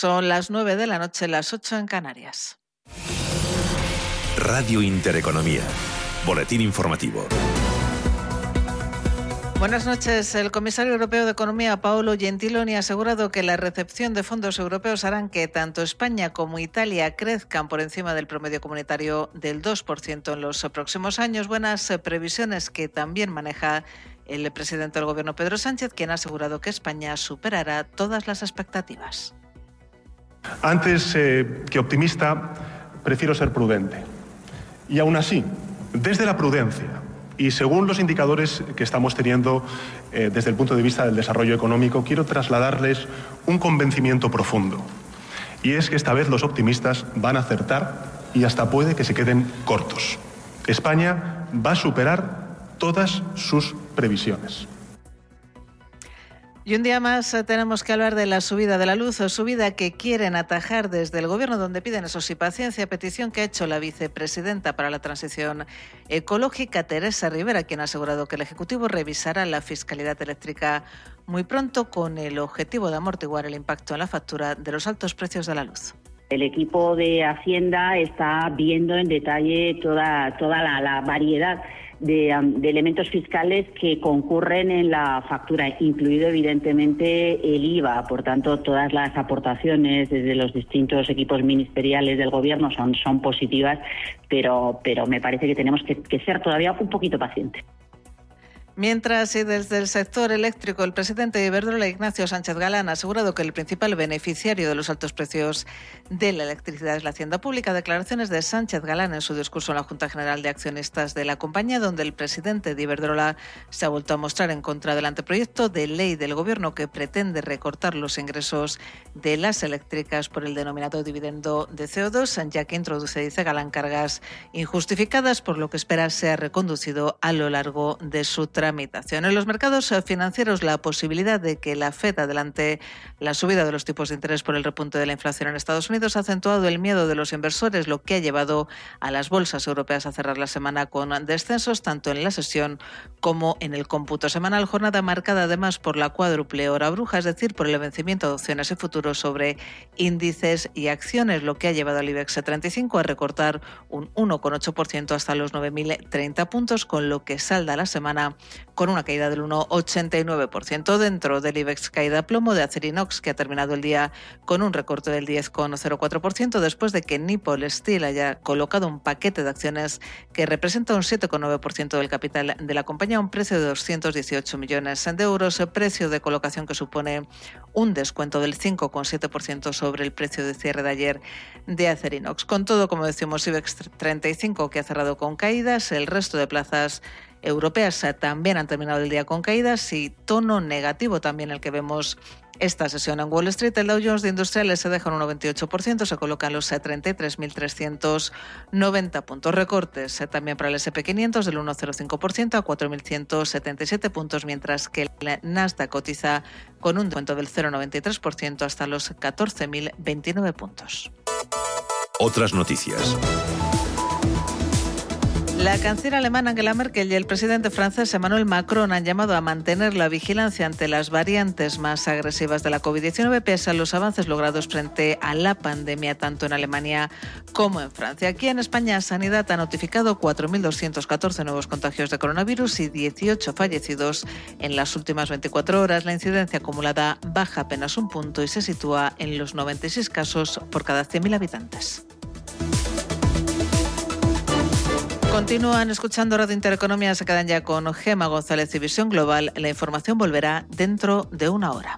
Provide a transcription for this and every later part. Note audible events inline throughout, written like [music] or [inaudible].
Son las 9 de la noche, las 8 en Canarias. Radio Intereconomía. Boletín informativo. Buenas noches. El comisario europeo de Economía, Paolo Gentiloni, ha asegurado que la recepción de fondos europeos harán que tanto España como Italia crezcan por encima del promedio comunitario del 2% en los próximos años. Buenas previsiones que también maneja el presidente del Gobierno, Pedro Sánchez, quien ha asegurado que España superará todas las expectativas. Antes eh, que optimista, prefiero ser prudente. Y aún así, desde la prudencia, y según los indicadores que estamos teniendo eh, desde el punto de vista del desarrollo económico, quiero trasladarles un convencimiento profundo. Y es que esta vez los optimistas van a acertar y hasta puede que se queden cortos. España va a superar todas sus previsiones. Y un día más eh, tenemos que hablar de la subida de la luz, o subida que quieren atajar desde el Gobierno, donde piden eso sí paciencia, petición que ha hecho la vicepresidenta para la transición ecológica, Teresa Rivera, quien ha asegurado que el Ejecutivo revisará la fiscalidad eléctrica muy pronto con el objetivo de amortiguar el impacto en la factura de los altos precios de la luz. El equipo de Hacienda está viendo en detalle toda, toda la variedad de, elementos fiscales que concurren en la factura, incluido evidentemente el IVA. Por tanto, todas las aportaciones desde los distintos equipos ministeriales del Gobierno son, son positivas, pero, pero me parece que tenemos que ser todavía un poquito pacientes. Mientras, y desde el sector eléctrico, el presidente de Iberdrola, Ignacio Sánchez Galán, ha asegurado que el principal beneficiario de los altos precios de la electricidad es la Hacienda Pública. Declaraciones de Sánchez Galán en su discurso en la Junta General de Accionistas de la compañía, donde el presidente de Iberdrola se ha vuelto a mostrar en contra del anteproyecto de ley del Gobierno que pretende recortar los ingresos de las eléctricas por el denominado dividendo de CO2, ya que introduce, dice Galán, cargas injustificadas, por lo que espera sea reconducido a lo largo de su En los mercados financieros, la posibilidad de que la Fed adelante la subida de los tipos de interés por el repunte de la inflación en Estados Unidos ha acentuado el miedo de los inversores, lo que ha llevado a las bolsas europeas a cerrar la semana con descensos tanto en la sesión como en el cómputo semanal. Jornada marcada además por la cuádruple hora bruja, es decir, por el vencimiento de opciones y futuros sobre índices y acciones, lo que ha llevado al IBEX 35 a recortar un 1,8% hasta los 9.030 puntos, con lo que salda la semana con una caída del 1,89%. Dentro del IBEX caída plomo de Acerinox, que ha terminado el día con un recorte del 10,04% después de que Nippon Steel haya colocado un paquete de acciones que representa un 7,9% del capital de la compañía a un precio de 218 millones de euros, precio de colocación que supone un descuento del 5,7% sobre el precio de cierre de ayer de Acerinox. Con todo, como decimos, IBEX 35 que ha cerrado con caídas, el resto de plazas europeas también han terminado el día con caídas y tono negativo también el que vemos esta sesión en Wall Street. El Dow Jones de Industriales se deja un 98%, se colocan los 33.390 puntos. Recortes eh, también para el SP500 del 1,05% a 4.177 puntos, mientras que el Nasdaq cotiza con un descuento del 0,93% hasta los 14.029 puntos. Otras noticias. La canciller alemana Angela Merkel y el presidente francés Emmanuel Macron han llamado a mantener la vigilancia ante las variantes más agresivas de la COVID-19 pese a los avances logrados frente a la pandemia tanto en Alemania como en Francia. Aquí en España, Sanidad ha notificado 4.214 nuevos contagios de coronavirus y 18 fallecidos en las últimas 24 horas. La incidencia acumulada baja apenas un punto y se sitúa en los 96 casos por cada 100.000 habitantes. Continúan escuchando Radio Intereconomía, se quedan ya con Gema González y Visión Global. La información volverá dentro de una hora.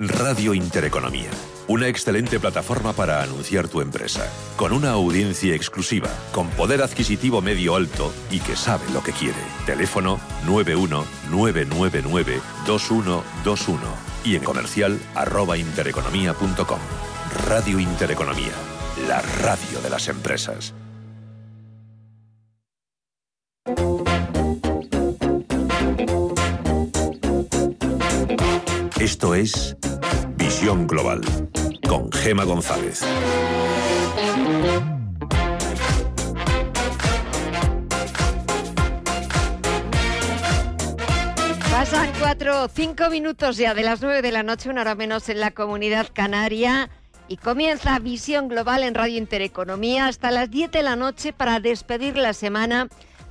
Radio Intereconomía, una excelente plataforma para anunciar tu empresa, con una audiencia exclusiva, con poder adquisitivo medio alto y que sabe lo que quiere. Teléfono 919992121 y en comercial arroba intereconomía.com. Radio Intereconomía, la radio de las empresas. Esto es Visión Global con Gema González. Pasan cuatro, cinco minutos ya de las nueve de la noche, una hora menos en la comunidad canaria. Y comienza Visión Global en Radio Intereconomía hasta las 10 de la noche para despedir la semana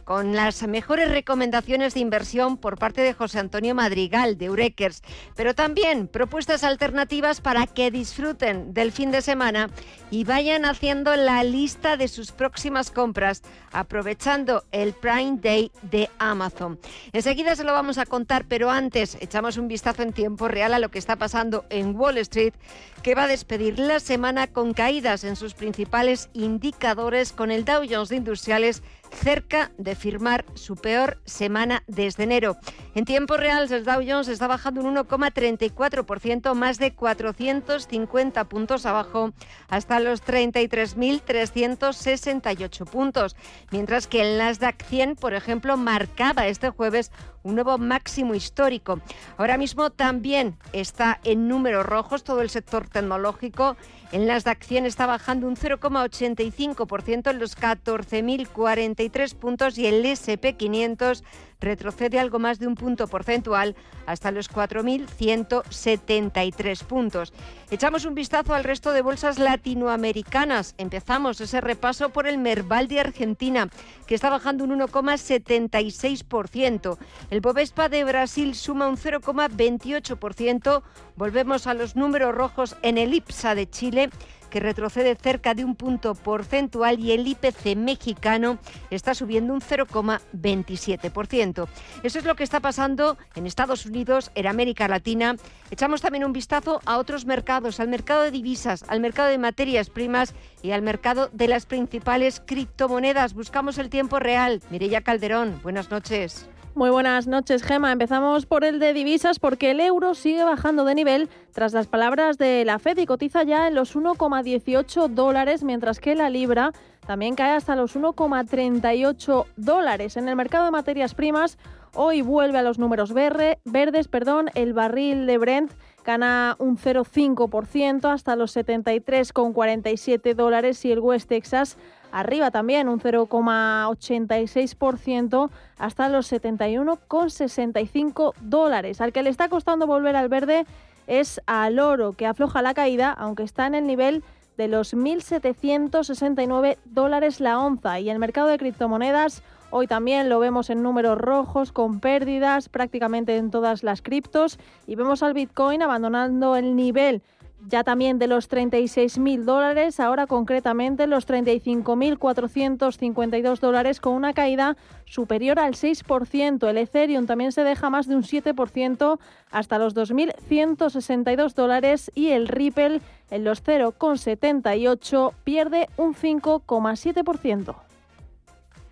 con las mejores recomendaciones de inversión por parte de José Antonio Madrigal de Eurekers, pero también propuestas alternativas para que disfruten del fin de semana y vayan haciendo la lista de sus próximas compras, aprovechando el Prime Day de Amazon. Enseguida se lo vamos a contar, pero antes echamos un vistazo en tiempo real a lo que está pasando en Wall Street, que va a despedir la semana con caídas en sus principales indicadores, con el Dow Jones de Industriales cerca de firmar su peor semana desde enero. En tiempo real, el Dow Jones está bajando un 1,34%, más de 450 puntos abajo, hasta los 33.368 puntos, mientras que el Nasdaq 100, por ejemplo, marcaba este jueves un nuevo máximo histórico. Ahora mismo también está en números rojos todo el sector tecnológico. El Nasdaq 100 está bajando un 0,85% en los 14.043 puntos y el SP500 retrocede algo más de un punto porcentual hasta los 4.173 puntos. Echamos un vistazo al resto de bolsas latinoamericanas. Empezamos ese repaso por el Merval de Argentina, que está bajando un 1,76%. El Bovespa de Brasil suma un 0,28%. Volvemos a los números rojos en el IPSA de Chile que retrocede cerca de un punto porcentual y el IPC mexicano está subiendo un 0,27%. Eso es lo que está pasando en Estados Unidos, en América Latina. Echamos también un vistazo a otros mercados, al mercado de divisas, al mercado de materias primas y al mercado de las principales criptomonedas. Buscamos el tiempo real. Mireya Calderón, buenas noches. Muy buenas noches, Gema. Empezamos por el de divisas porque el euro sigue bajando de nivel tras las palabras de la Fed y cotiza ya en los 1,18 dólares, mientras que la libra también cae hasta los 1,38 dólares. En el mercado de materias primas, hoy vuelve a los números verdes, perdón, el barril de Brent gana un 0,5% hasta los 73,47 dólares y el West Texas arriba también un 0,86% hasta los 71,65 dólares. Al que le está costando volver al verde es al oro, que afloja la caída, aunque está en el nivel de los 1.769 dólares la onza. Y el mercado de criptomonedas hoy también lo vemos en números rojos, con pérdidas prácticamente en todas las criptos. Y vemos al Bitcoin abandonando el nivel ya también de los 36.000 dólares, ahora concretamente los 35.452 dólares con una caída superior al 6%. El Ethereum también se deja más de un 7% hasta los 2.162 dólares y el Ripple en los 0,78 pierde un 5,7%.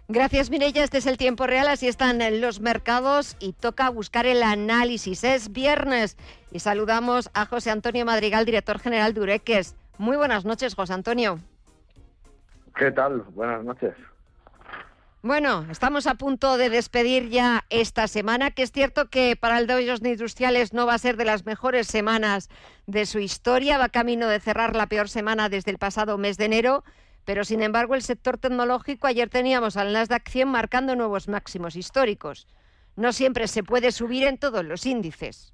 Gracias, Mireya. Este es el tiempo real, así están los mercados y toca buscar el análisis. Es viernes y saludamos a José Antonio Madrigal, director general de Ureques. Muy buenas noches, José Antonio. ¿Qué tal? Buenas noches. Bueno, estamos a punto de despedir ya esta semana, que es cierto que para el Dow Jones Industriales no va a ser de las mejores semanas de su historia, va camino de cerrar la peor semana desde el pasado mes de enero pero sin embargo, el sector tecnológico, ayer teníamos al Nasdaq 100 marcando nuevos máximos históricos. No siempre se puede subir en todos los índices.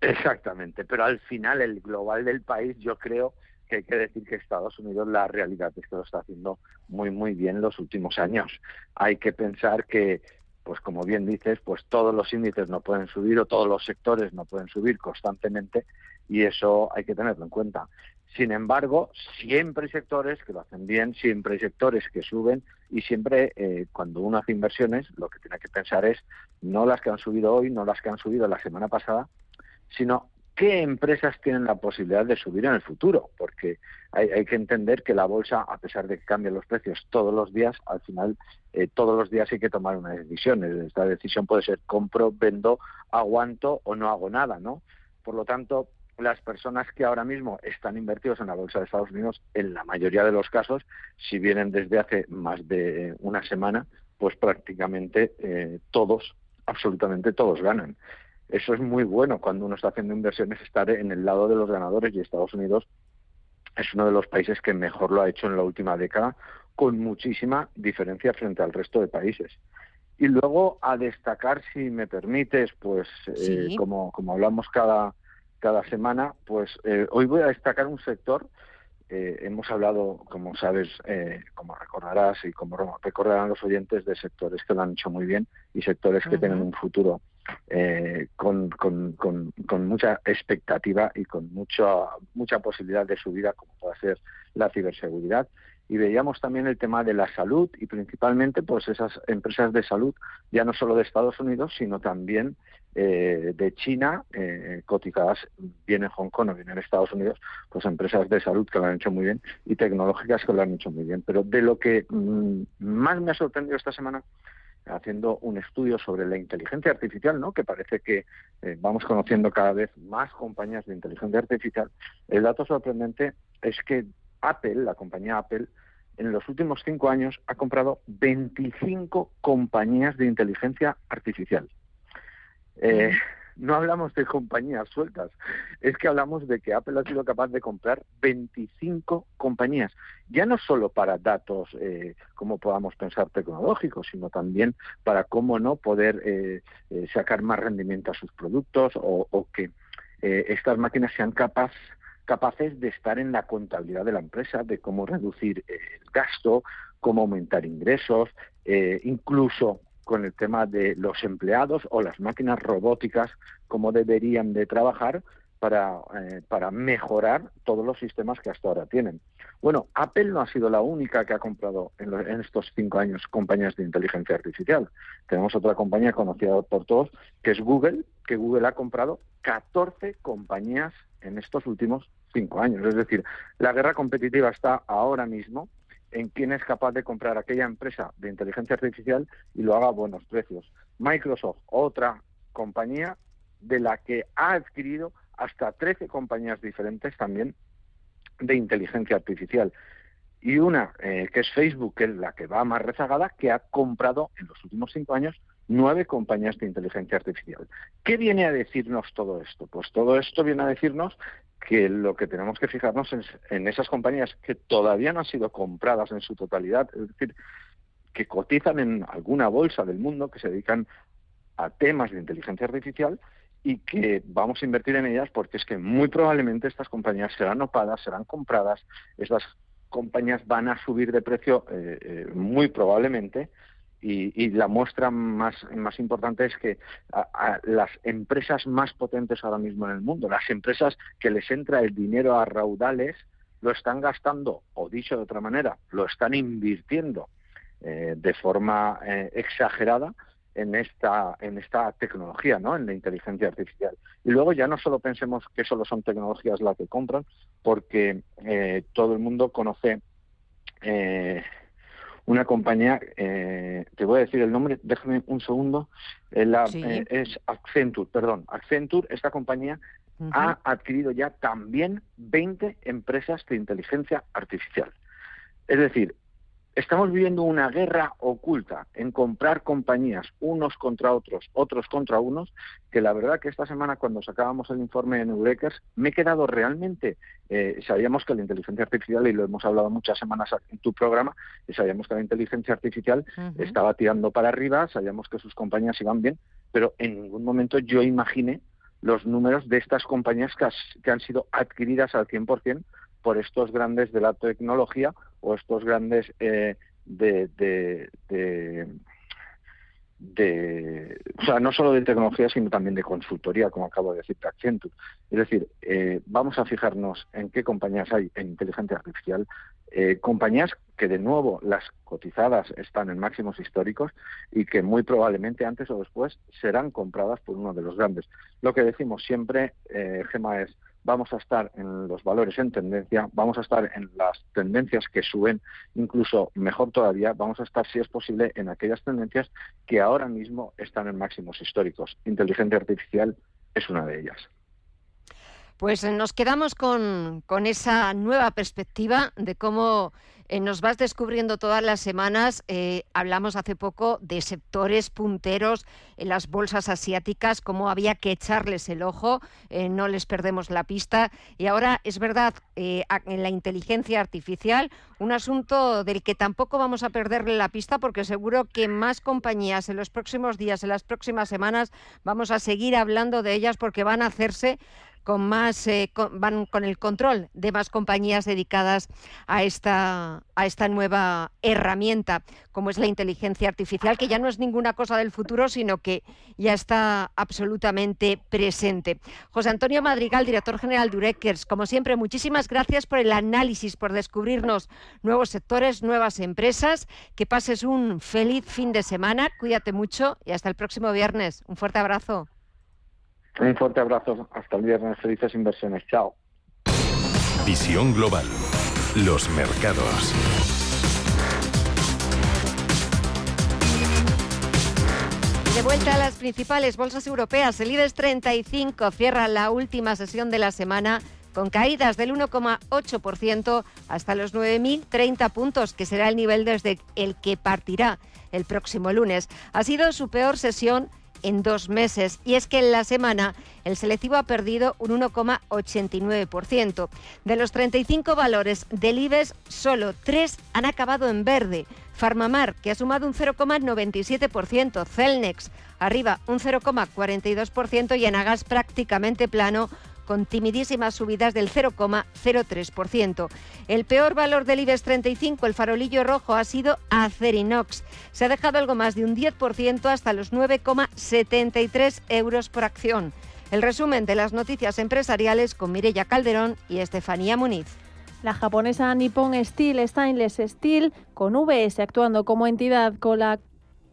Exactamente, pero al final el global del país yo creo que hay que decir que Estados Unidos la realidad es que lo está haciendo muy muy bien los últimos años. Hay que pensar que pues como bien dices, pues todos los índices no pueden subir o todos los sectores no pueden subir constantemente y eso hay que tenerlo en cuenta. Sin embargo, siempre hay sectores que lo hacen bien, siempre hay sectores que suben y siempre eh, cuando uno hace inversiones lo que tiene que pensar es no las que han subido hoy, no las que han subido la semana pasada, sino qué empresas tienen la posibilidad de subir en el futuro, porque hay, que entender que la bolsa, a pesar de que cambien los precios todos los días, al final eh, todos los días hay que tomar una decisión. Esta decisión puede ser compro, vendo, aguanto o no hago nada, ¿no? Por lo tanto, las personas que ahora mismo están invertidos en la bolsa de Estados Unidos, en la mayoría de los casos, si vienen desde hace más de una semana, pues prácticamente eh, todos, absolutamente todos ganan. Eso es muy bueno cuando uno está haciendo inversiones, estar en el lado de los ganadores y Estados Unidos es uno de los países que mejor lo ha hecho en la última década, con muchísima diferencia frente al resto de países. Y luego a destacar, si me permites, pues eh, como, como hablamos cada, cada semana, pues eh, hoy voy a destacar un sector. Eh, hemos hablado, como sabes, como recordarás y como recordarán los oyentes, de sectores que lo han hecho muy bien y sectores que tienen un futuro con, con, con, con, mucha expectativa y con mucha, mucha posibilidad de subida, como puede ser la ciberseguridad y veíamos también el tema de la salud y principalmente pues esas empresas de salud ya no solo de Estados Unidos sino también eh, de China eh, cotizadas bien en Hong Kong o bien en Estados Unidos pues empresas de salud que lo han hecho muy bien y tecnológicas que lo han hecho muy bien pero de lo que mm, más me ha sorprendido esta semana haciendo un estudio sobre la inteligencia artificial, ¿no? que parece que eh, vamos conociendo cada vez más compañías de inteligencia artificial, el dato sorprendente es que Apple, la compañía Apple, en los últimos cinco años ha comprado 25 compañías de inteligencia artificial. Eh, no hablamos de compañías sueltas, es que hablamos de que Apple ha sido capaz de comprar 25 compañías, ya no solo para datos, eh, como podamos pensar, tecnológicos, sino también para cómo no poder eh, sacar más rendimiento a sus productos o, o que estas máquinas sean capaces capaces de estar en la contabilidad de la empresa, de cómo reducir el gasto, cómo aumentar ingresos, eh, incluso con el tema de los empleados o las máquinas robóticas, cómo deberían de trabajar para, eh, para mejorar todos los sistemas que hasta ahora tienen. Bueno, Apple no ha sido la única que ha comprado en, en, estos cinco años compañías de inteligencia artificial. Tenemos otra compañía conocida por todos, que es Google, que Google ha comprado 14 compañías en estos últimos cinco años. Es decir, la guerra competitiva está ahora mismo en quién es capaz de comprar aquella empresa de inteligencia artificial y lo haga a buenos precios. Microsoft, otra compañía de la que ha adquirido hasta 13 compañías diferentes también de inteligencia artificial. Y una, eh, que es Facebook, que es la que va más rezagada, que ha comprado en los últimos cinco años nueve compañías de inteligencia artificial. ¿Qué viene a decirnos todo esto? Pues todo esto viene a decirnos que lo que tenemos que fijarnos es en esas compañías que todavía no han sido compradas en su totalidad, es decir, que cotizan en alguna bolsa del mundo, que se dedican a temas de inteligencia artificial y que vamos a invertir en ellas porque es que muy probablemente estas compañías serán opadas, serán compradas, estas compañías van a subir de precio eh, eh, muy probablemente y, la muestra más, más importante es que las empresas más potentes ahora mismo en el mundo, las empresas que les entra el dinero a raudales, lo están gastando, o dicho de otra manera, lo están invirtiendo eh, de forma eh, exagerada en esta en esta tecnología, ¿no? En la inteligencia artificial. Y luego ya no solo pensemos que solo son tecnologías las que compran, porque eh, todo el mundo conoce eh, una compañía, eh, te voy a decir el nombre, déjame un segundo, eh, la, eh, es Accenture, perdón, Accenture, esta compañía ha adquirido ya también 20 empresas de inteligencia artificial. Es decir, Estamos viviendo una guerra oculta en comprar compañías unos contra otros, otros contra unos, que la verdad que esta semana cuando sacábamos el informe en Eurekers me he quedado realmente, eh, sabíamos que la inteligencia artificial, y lo hemos hablado muchas semanas en tu programa, y sabíamos que la inteligencia artificial estaba tirando para arriba, sabíamos que sus compañías iban bien, pero en ningún momento yo imaginé los números de estas compañías que, que han sido adquiridas al 100% por estos grandes de la tecnología o estos grandes eh, de, de, de, o sea, no solo de tecnología, sino también de consultoría, como acabo de decir, Accenture. Es decir, eh, vamos a fijarnos en qué compañías hay en inteligencia artificial, eh, compañías que de nuevo las cotizadas están en máximos históricos y que muy probablemente antes o después serán compradas por uno de los grandes. Lo que decimos siempre, eh, Gema, es vamos a estar en los valores en tendencia, vamos a estar en las tendencias que suben, incluso mejor todavía, vamos a estar, si es posible, en aquellas tendencias que ahora mismo están en máximos históricos. Inteligencia artificial es una de ellas. Pues nos quedamos con, con esa nueva perspectiva de cómo eh, nos vas descubriendo todas las semanas. Eh, hablamos hace poco de sectores punteros en las bolsas asiáticas, cómo había que echarles el ojo, eh, no les perdemos la pista. Y ahora es verdad, en la inteligencia artificial, un asunto del que tampoco vamos a perderle la pista porque seguro que más compañías en los próximos días, en las próximas semanas, vamos a seguir hablando de ellas porque van a hacerse con más eh, van con el control de más compañías dedicadas a esta a esta nueva herramienta como es la inteligencia artificial que ya no es ninguna cosa del futuro sino que ya está absolutamente presente. José Antonio Madrigal, director general de Ureckers, como siempre muchísimas gracias por el análisis, por descubrirnos nuevos sectores, nuevas empresas. Que pases un feliz fin de semana, cuídate mucho y hasta el próximo viernes. Un fuerte abrazo. Un fuerte abrazo. Hasta el viernes. Felices inversiones. Chao. Visión Global. Los mercados. De vuelta a las principales bolsas europeas, el IBEX 35 cierra la última sesión de la semana con caídas del 1,8% hasta los 9.030 puntos, que será el nivel desde el que partirá el próximo lunes. Ha sido su peor sesión en dos meses. Y es que en la semana el selectivo ha perdido un 1,89%. De los 35 valores del IBEX, solo tres han acabado en verde. Farmamar, que ha sumado un 0,97%, Celnex, arriba un 0,42% y Enagas prácticamente plano con timidísimas subidas del 0,03%. El peor valor del IBEX 35, el farolillo rojo, ha sido Acerinox. Se ha dejado algo más de un 10% hasta los 9,73 euros por acción. El resumen de las noticias empresariales con Mirella Calderón y Estefanía Muniz. La japonesa Nippon Steel Stainless Steel, con VS actuando como entidad con la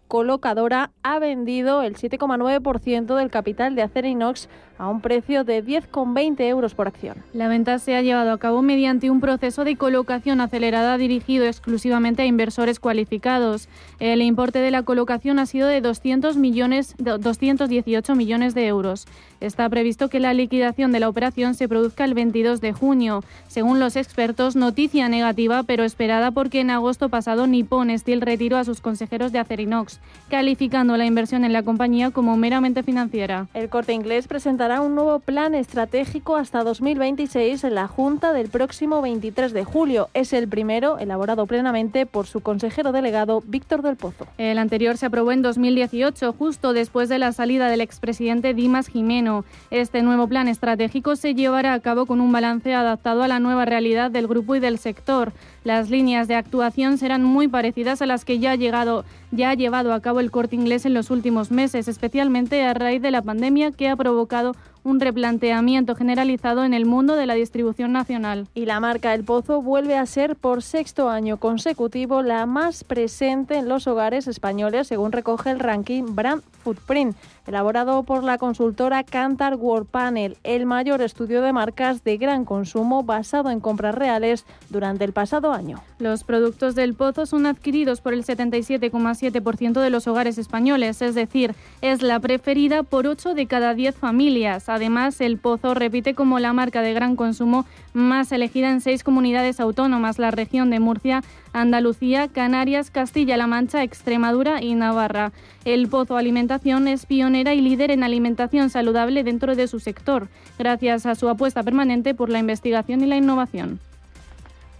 colocadora ha vendido el 7,9% del capital de Acerinox a un precio de 10,20 euros por acción. La venta se ha llevado a cabo mediante un proceso de colocación acelerada dirigido exclusivamente a inversores cualificados. El importe de la colocación ha sido de 200 millones, 218 millones de euros. Está previsto que la liquidación de la operación se produzca el 22 de junio. Según los expertos, noticia negativa, pero esperada porque en agosto pasado Nippon Steel retiró a sus consejeros de Acerinox, calificando la inversión en la compañía como meramente financiera. El corte inglés presentará un nuevo plan estratégico hasta 2026 en la Junta del próximo 23 de julio. Es el primero elaborado plenamente por su consejero delegado Víctor del Pozo. El anterior se aprobó en 2018, justo después de la salida del expresidente Dimas Jimeno este nuevo plan estratégico se llevará a cabo con un balance adaptado a la nueva realidad del grupo y del sector. Las líneas de actuación serán muy parecidas a las que ya ha, llegado, ya ha llevado a cabo el corte inglés en los últimos meses, especialmente a raíz de la pandemia que ha provocado un replanteamiento generalizado en el mundo de la distribución nacional. Y la marca El Pozo vuelve a ser por sexto año consecutivo la más presente en los hogares españoles, según recoge el ranking Brand Footprint, elaborado por la consultora Cantar World Panel, el mayor estudio de marcas de gran consumo basado en compras reales durante el pasado año. Los productos del Pozo son adquiridos por el 77,7% de los hogares españoles, es decir, es la preferida por 8 de cada 10 familias. Además, el Pozo repite como la marca de gran consumo más elegida en seis comunidades autónomas, la región de Murcia, Andalucía, Canarias, Castilla-La Mancha, Extremadura y Navarra. El Pozo Alimentación es pionera y líder en alimentación saludable dentro de su sector, gracias a su apuesta permanente por la investigación y la innovación.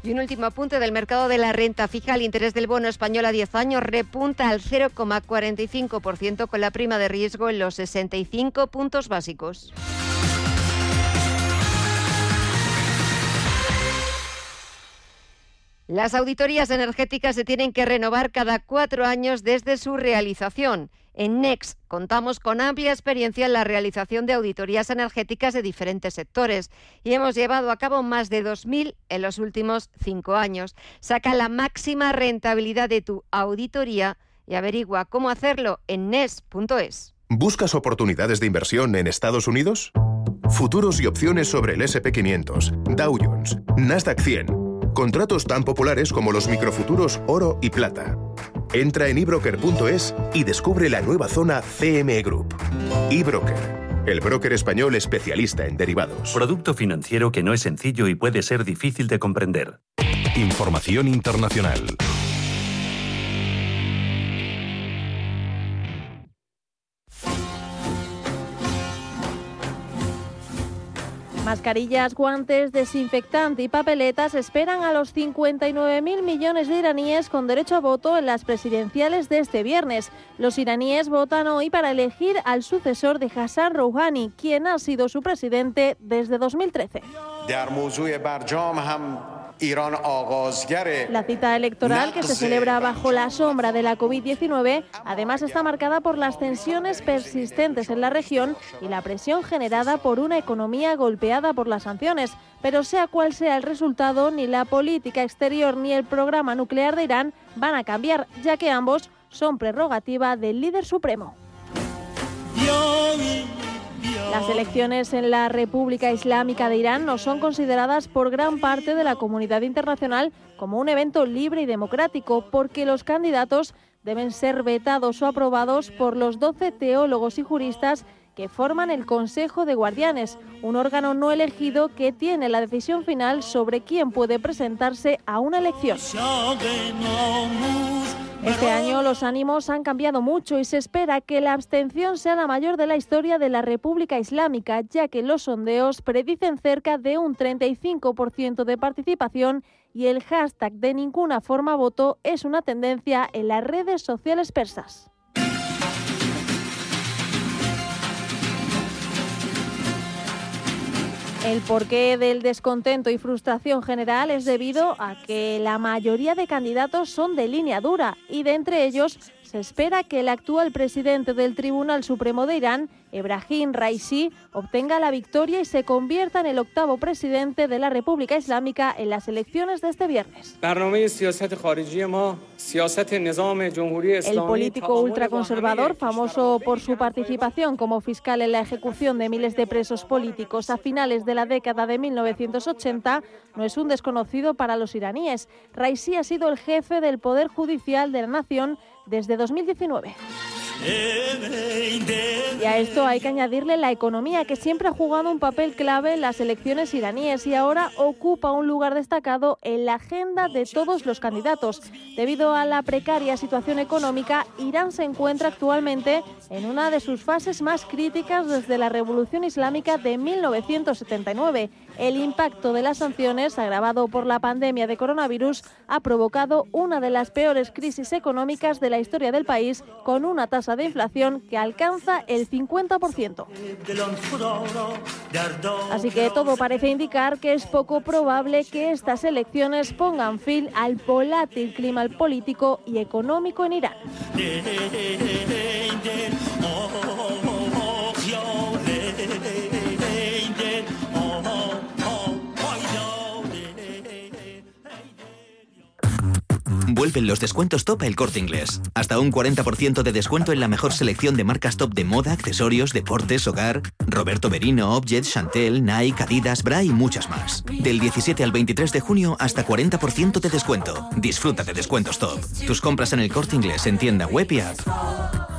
Y un último apunte del mercado de la renta fija. El interés del bono español a 10 años repunta al 0,45% con la prima de riesgo en los 65 puntos básicos. Las auditorías energéticas se tienen que renovar cada cuatro años desde su realización. En NEX contamos con amplia experiencia en la realización de auditorías energéticas de diferentes sectores y hemos llevado a cabo más de 2.000 en los últimos cinco años. Saca la máxima rentabilidad de tu auditoría y averigua cómo hacerlo en NES.es. ¿Buscas oportunidades de inversión en Estados Unidos? Futuros y opciones sobre el SP500, Dow Jones, Nasdaq 100 Contratos tan populares como los microfuturos oro y plata. Entra en ebroker.es y descubre la nueva zona CM Group. eBroker el broker español especialista en derivados. Producto financiero que no es sencillo y puede ser difícil de comprender. Información internacional. Mascarillas, guantes, desinfectante y papeletas esperan a los 59.000 millones de iraníes con derecho a voto en las presidenciales de este viernes. Los iraníes votan hoy para elegir al sucesor de Hassan Rouhani, quien ha sido su presidente desde 2013. La cita electoral que se celebra bajo la sombra de la COVID-19 además está marcada por las tensiones persistentes en la región y la presión generada por una economía golpeada por las sanciones. Pero sea cual sea el resultado, ni la política exterior ni el programa nuclear de Irán van a cambiar, ya que ambos son prerrogativa del líder supremo. Las elecciones en la República Islámica de Irán no son consideradas por gran parte de la comunidad internacional como un evento libre y democrático porque los candidatos deben ser vetados o aprobados por los 12 teólogos y juristas que forman el Consejo de Guardianes, un órgano no elegido que tiene la decisión final sobre quién puede presentarse a una elección. Este año los ánimos han cambiado mucho y se espera que la abstención sea la mayor de la historia de la República Islámica, ya que los sondeos predicen cerca de un 35% de participación y el hashtag de ninguna forma voto es una tendencia en las redes sociales persas. El porqué del descontento y frustración general es debido a que la mayoría de candidatos son de línea dura y de entre ellos se espera que el actual presidente del Tribunal Supremo de Irán, Ebrahim Raisi, obtenga la victoria y se convierta en el octavo presidente de la República Islámica en las elecciones de este viernes. El político ultraconservador, famoso por su participación como fiscal en la ejecución de miles de presos políticos a finales de la década de 1980, no es un desconocido para los iraníes. Raisi ha sido el jefe del Poder Judicial de la nación desde 2019. Y a esto hay que añadirle la economía, que siempre ha jugado un papel clave en las elecciones iraníes y ahora ocupa un lugar destacado en la agenda de todos los candidatos. Debido a la precaria situación económica, Irán se encuentra actualmente en una de sus fases más críticas desde la Revolución Islámica de 1979. El impacto de las sanciones, agravado por la pandemia de coronavirus, ha provocado una de las peores crisis económicas de la historia del país, con una tasa de inflación que alcanza el 50%. Así que todo parece indicar que es poco probable que estas elecciones pongan fin al volátil clima político y económico en Irán. [laughs] Vuelven los descuentos top el corte inglés. Hasta un 40% de descuento en la mejor selección de marcas top de moda, accesorios, deportes, hogar. Roberto Berino, Objet, Chantel, Nike, Adidas, Bra y muchas más. Del 17 al 23 de junio hasta 40% de descuento. Disfruta de descuentos top. Tus compras en el corte inglés en tienda web y app.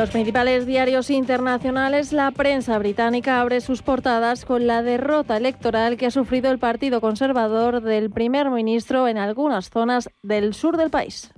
Los principales diarios internacionales, la prensa británica abre sus portadas con la derrota electoral que ha sufrido el Partido Conservador del primer ministro en algunas zonas del sur del país.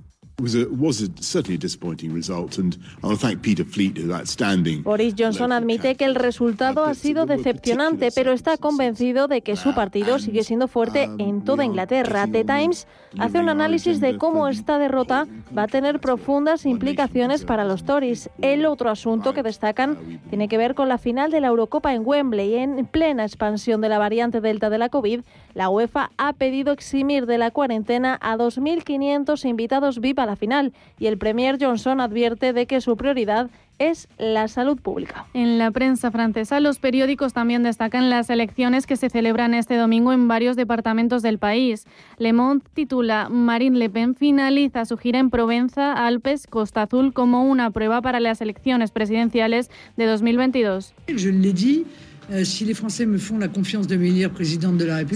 Boris Johnson admite que el resultado ha sido decepcionante, pero está convencido de que su partido sigue siendo fuerte en toda Inglaterra. The Times hace un análisis de cómo esta derrota va a tener profundas implicaciones para los Tories. El otro asunto que destacan tiene que ver con la final de la Eurocopa en Wembley. En plena expansión de la variante Delta de la COVID, la UEFA ha pedido eximir de la cuarentena a 2.500 invitados VIP a la final y el Premier Johnson advierte de que su prioridad es la salud pública. En la prensa francesa, los periódicos también destacan las elecciones que se celebran este domingo en varios departamentos del país. Le Monde titula Marine Le Pen finaliza su gira en Provenza, Alpes, Costa Azul como una prueba para las elecciones presidenciales de 2022.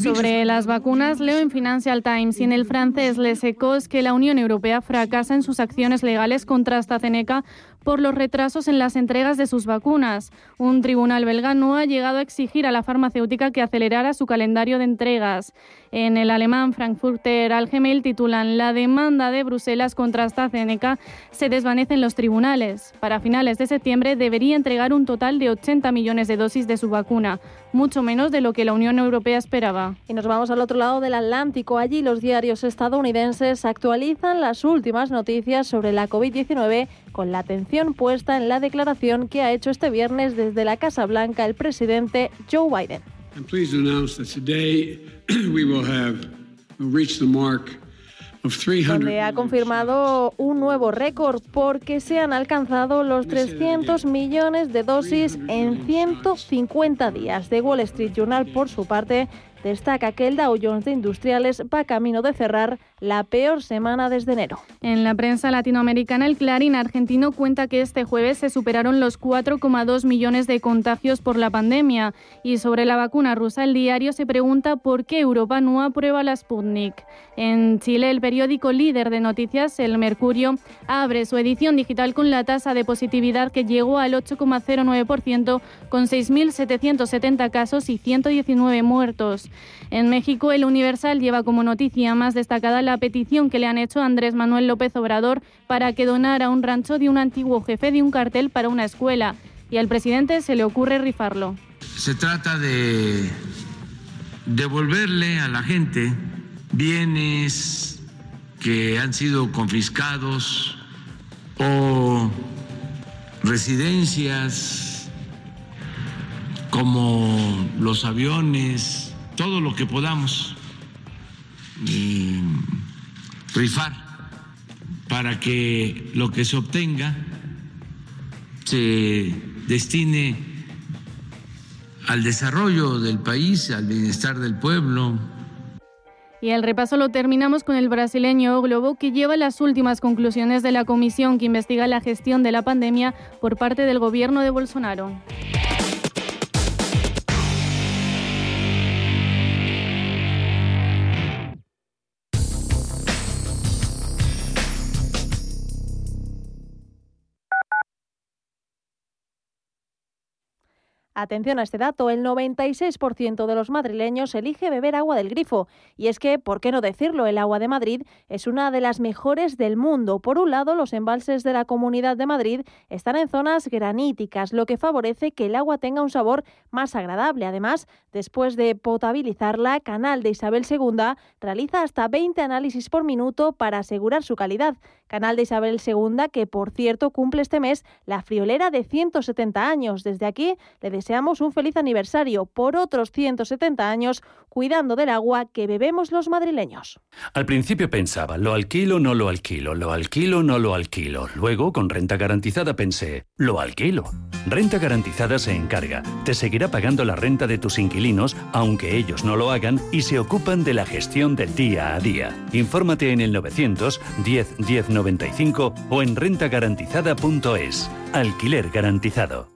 Sobre las vacunas, leo en Financial Times y en el francés Les Echos que la Unión Europea fracasa en sus acciones legales contra AstraZeneca por los retrasos en las entregas de sus vacunas. Un tribunal belga no ha llegado a exigir a la farmacéutica que acelerara su calendario de entregas. En el alemán Frankfurter Allgemeine titulan La demanda de Bruselas contra AstraZeneca se desvanece en los tribunales. Para finales de septiembre debería entregar un total de 80 millones de dosis de su vacuna, mucho menos de lo que la Unión Europea esperaba. Y nos vamos al otro lado del Atlántico. Allí los diarios estadounidenses actualizan las últimas noticias sobre la COVID-19 con la atención puesta en la declaración que ha hecho este viernes desde la Casa Blanca el presidente Joe Biden. Donde ha confirmado un nuevo récord porque se han alcanzado los 300 millones de dosis en 150 días. De Wall Street Journal, por su parte, destaca que el Dow Jones de Industriales va camino de cerrar la peor semana desde enero. En la prensa latinoamericana, el Clarín argentino cuenta que este jueves se superaron los 4,2 millones de contagios por la pandemia. Y sobre la vacuna rusa, el diario se pregunta por qué Europa no aprueba la Sputnik. En Chile, el periódico líder de noticias, El Mercurio, abre su edición digital con la tasa de positividad que llegó al 8,09%, con 6.770 casos y 119 muertos. En México, el Universal lleva como noticia más destacada la petición que le han hecho a Andrés Manuel López Obrador para que donara un rancho de un antiguo jefe de un cartel para una escuela. Y al presidente se le ocurre rifarlo. Se trata de devolverle a la gente bienes que han sido confiscados o residencias como los aviones, todo lo que podamos rifar para que lo que se obtenga se destine al desarrollo del país, al bienestar del pueblo. Y el repaso lo terminamos con el brasileño Globo, que lleva las últimas conclusiones de la comisión que investiga la gestión de la pandemia por parte del gobierno de Bolsonaro. Atención a este dato, el 96% de los madrileños elige beber agua del grifo. Y es que, ¿por qué no decirlo? El agua de Madrid es una de las mejores del mundo. Por un lado, los embalses de la Comunidad de Madrid están en zonas graníticas, lo que favorece que el agua tenga un sabor más agradable. Además, después de potabilizarla, Canal de Isabel II realiza hasta 20 análisis por minuto para asegurar su calidad. Canal de Isabel II, que por cierto cumple este mes la friolera de 170 años. Desde aquí le deseamos un feliz aniversario por otros 170 años cuidando del agua que bebemos los madrileños. Al principio pensaba, lo alquilo, no lo alquilo, lo alquilo, no lo alquilo. Luego, con renta garantizada pensé, lo alquilo. Renta garantizada se encarga, te seguirá pagando la renta de tus inquilinos, aunque ellos no lo hagan, y se ocupan de la gestión del día a día. Infórmate en el 900 10 10 95 o en rentagarantizada.es. Alquiler garantizado.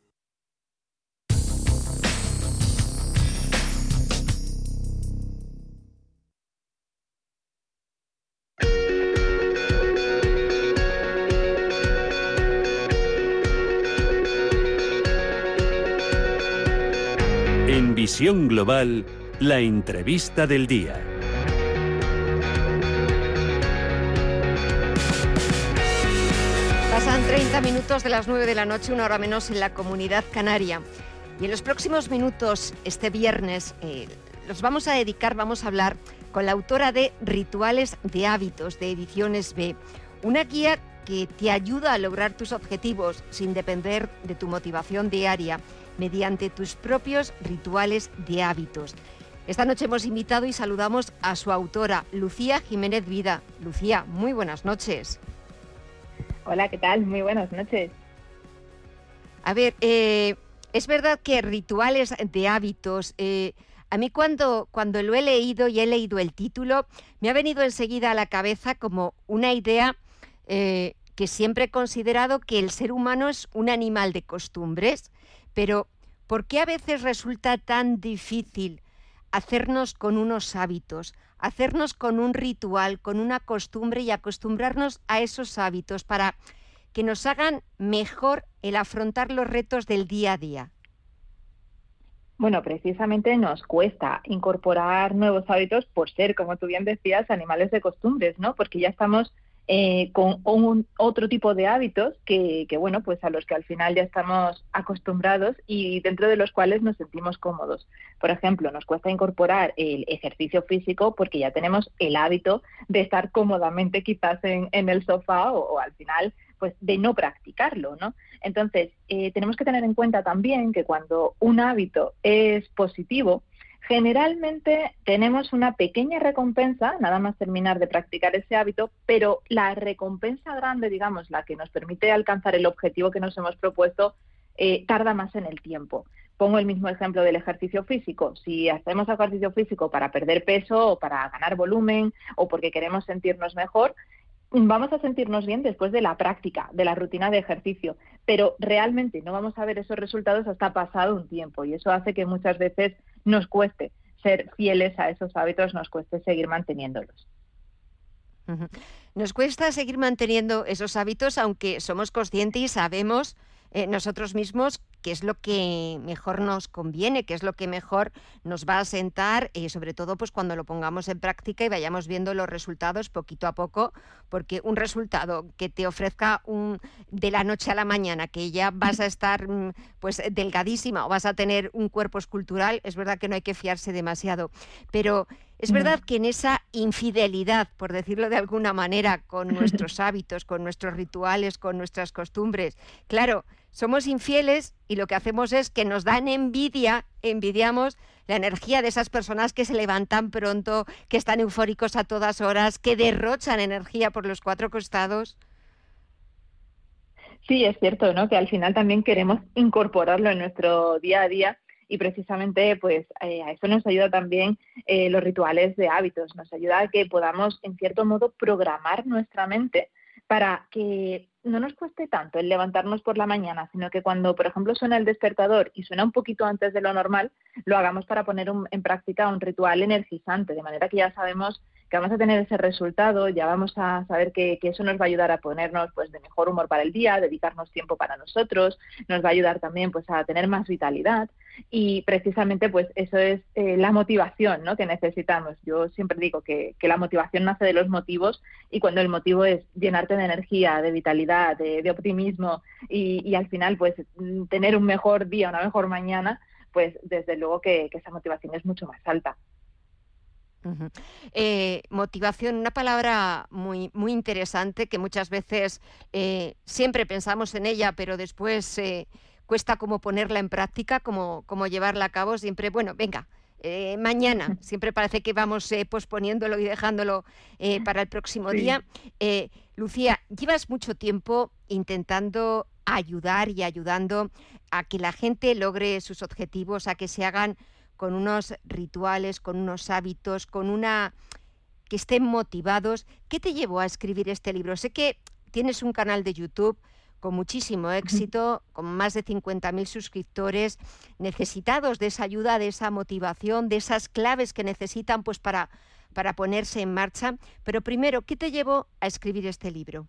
Global, la entrevista del día. Pasan 30 minutos de las 9 de la noche, una hora menos en la comunidad canaria. Y en los próximos minutos, este viernes, eh, los vamos a dedicar, vamos a hablar con la autora de Rituales de Hábitos de Ediciones B, una guía que te ayuda a lograr tus objetivos sin depender de tu motivación diaria mediante tus propios rituales de hábitos. Esta noche hemos invitado y saludamos a su autora, Lucía Jiménez Vida. Lucía, muy buenas noches. Hola, ¿qué tal? Muy buenas noches. A ver, eh, es verdad que rituales de hábitos, eh, a mí cuando, cuando lo he leído y he leído el título, me ha venido enseguida a la cabeza como una idea eh, que siempre he considerado que el ser humano es un animal de costumbres, pero ¿por qué a veces resulta tan difícil hacernos con unos hábitos, hacernos con un ritual, con una costumbre y acostumbrarnos a esos hábitos para que nos hagan mejor el afrontar los retos del día a día? Bueno, precisamente nos cuesta incorporar nuevos hábitos por ser, como tú bien decías, animales de costumbres, ¿no? Porque ya estamos eh, con un, otro tipo de hábitos que, bueno, pues a los que al final ya estamos acostumbrados y dentro de los cuales nos sentimos cómodos. Por ejemplo, nos cuesta incorporar el ejercicio físico porque ya tenemos el hábito de estar cómodamente quizás en, el sofá o, al final pues de no practicarlo, ¿no? Entonces, eh, tenemos que tener en cuenta también que cuando un hábito es positivo, Generalmente tenemos una pequeña recompensa, nada más terminar de practicar ese hábito, pero la recompensa grande, digamos, la que nos permite alcanzar el objetivo que nos hemos propuesto, eh, tarda más en el tiempo. Pongo el mismo ejemplo del ejercicio físico. Si hacemos ejercicio físico para perder peso o para ganar volumen o porque queremos sentirnos mejor, vamos a sentirnos bien después de la práctica, de la rutina de ejercicio, pero realmente no vamos a ver esos resultados hasta pasado un tiempo y eso hace que muchas veces nos cueste ser fieles a esos hábitos, nos cueste seguir manteniéndolos. Nos cuesta seguir manteniendo esos hábitos, aunque somos conscientes y sabemos eh, nosotros mismos qué es lo que mejor nos conviene, qué es lo que mejor nos va a sentar, y eh, sobre todo pues cuando lo pongamos en práctica y vayamos viendo los resultados poquito a poco, porque un resultado que te ofrezca un, de la noche a la mañana, que ya vas a estar mm, pues delgadísima o vas a tener un cuerpo escultural, es verdad que no hay que fiarse demasiado, pero es verdad que en esa infidelidad, por decirlo de alguna manera, con nuestros hábitos, con nuestros rituales, con nuestras costumbres, claro, somos infieles y lo que hacemos es que nos dan envidia, envidiamos la energía de esas personas que se levantan pronto, que están eufóricos a todas horas, que derrochan energía por los cuatro costados. Sí, es cierto, ¿no? Que al final también queremos incorporarlo en nuestro día a día y precisamente pues eh, a eso nos ayuda también eh, los rituales de hábitos, nos ayuda a que podamos en cierto modo programar nuestra mente para que no nos cueste tanto el levantarnos por la mañana, sino que cuando, por ejemplo, suena el despertador y suena un poquito antes de lo normal, lo hagamos para poner en práctica un ritual energizante, de manera que ya sabemos que vamos a tener ese resultado, ya vamos a saber que, eso nos va a ayudar a ponernos pues de mejor humor para el día, dedicarnos tiempo para nosotros, nos va a ayudar también pues a tener más vitalidad y precisamente pues eso es eh, la motivación ¿no? que necesitamos. Yo siempre digo que, la motivación nace de los motivos y cuando el motivo es llenarte de energía, de vitalidad, de, optimismo y, al final pues tener un mejor día, una mejor mañana, pues desde luego que esa motivación es mucho más alta. Eh, motivación, una palabra muy, muy interesante que muchas veces eh, siempre pensamos en ella, pero después eh, cuesta como ponerla en práctica, como, como llevarla a cabo. Siempre, bueno, venga, mañana. [laughs] Siempre parece que vamos posponiéndolo y dejándolo para el próximo día. Lucía, llevas mucho tiempo intentando ayudar y ayudando a que la gente logre sus objetivos, a que se hagan con unos rituales, con unos hábitos, con una que estén motivados. ¿Qué te llevó a escribir este libro? Sé que tienes un canal de YouTube con muchísimo éxito, con más de 50.000 suscriptores, necesitados de esa ayuda, de esa motivación, de esas claves que necesitan pues para, para ponerse en marcha. Pero primero, ¿qué te llevó a escribir este libro?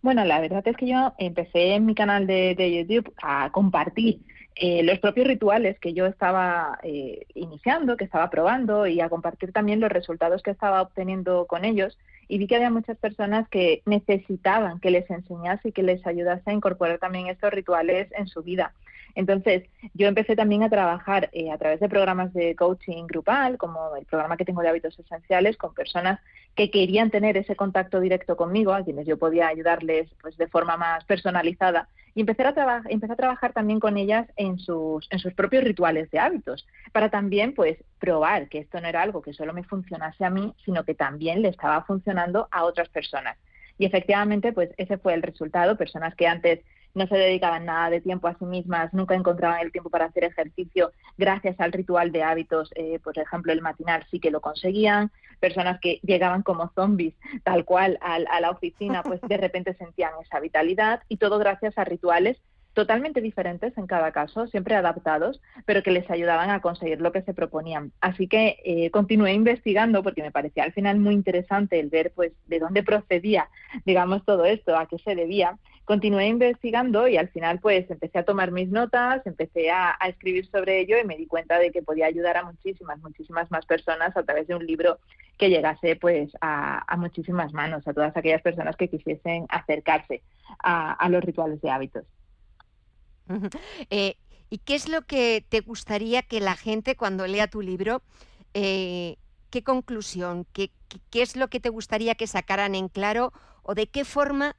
Bueno, la verdad es que yo empecé en mi canal de, de YouTube a compartir eh, los propios rituales que yo estaba eh, iniciando, que estaba probando y a compartir también los resultados que estaba obteniendo con ellos. Y vi que había muchas personas que necesitaban que les enseñase y que les ayudase a incorporar también estos rituales en su vida. Entonces, yo empecé también a trabajar eh, a través de programas de coaching grupal, como el programa que tengo de hábitos esenciales, con personas que querían tener ese contacto directo conmigo, a quienes yo podía ayudarles pues, de forma más personalizada y empezar a, empecé a trabajar también con ellas en sus, en sus propios rituales de hábitos, para también pues probar que esto no era algo que solo me funcionase a mí, sino que también le estaba funcionando a otras personas. Y efectivamente, pues ese fue el resultado, personas que antes no se dedicaban nada de tiempo a sí mismas, nunca encontraban el tiempo para hacer ejercicio, gracias al ritual de hábitos, eh, por ejemplo, el matinal sí que lo conseguían, personas que llegaban como zombies, tal cual, a, a la oficina, pues de repente sentían esa vitalidad y todo gracias a rituales totalmente diferentes en cada caso, siempre adaptados, pero que les ayudaban a conseguir lo que se proponían. Así que eh, continué investigando porque me parecía al final muy interesante el ver pues de dónde procedía, digamos, todo esto, a qué se debía. Continué investigando y al final pues empecé a tomar mis notas, empecé a, escribir sobre ello y me di cuenta de que podía ayudar a muchísimas, muchísimas más personas a través de un libro que llegase pues a, muchísimas manos, a todas aquellas personas que quisiesen acercarse a los rituales de hábitos. [laughs] Eh, ¿Y qué es lo que te gustaría que la gente cuando lea tu libro, eh, qué conclusión, qué, qué, es lo que te gustaría que sacaran en claro o de qué forma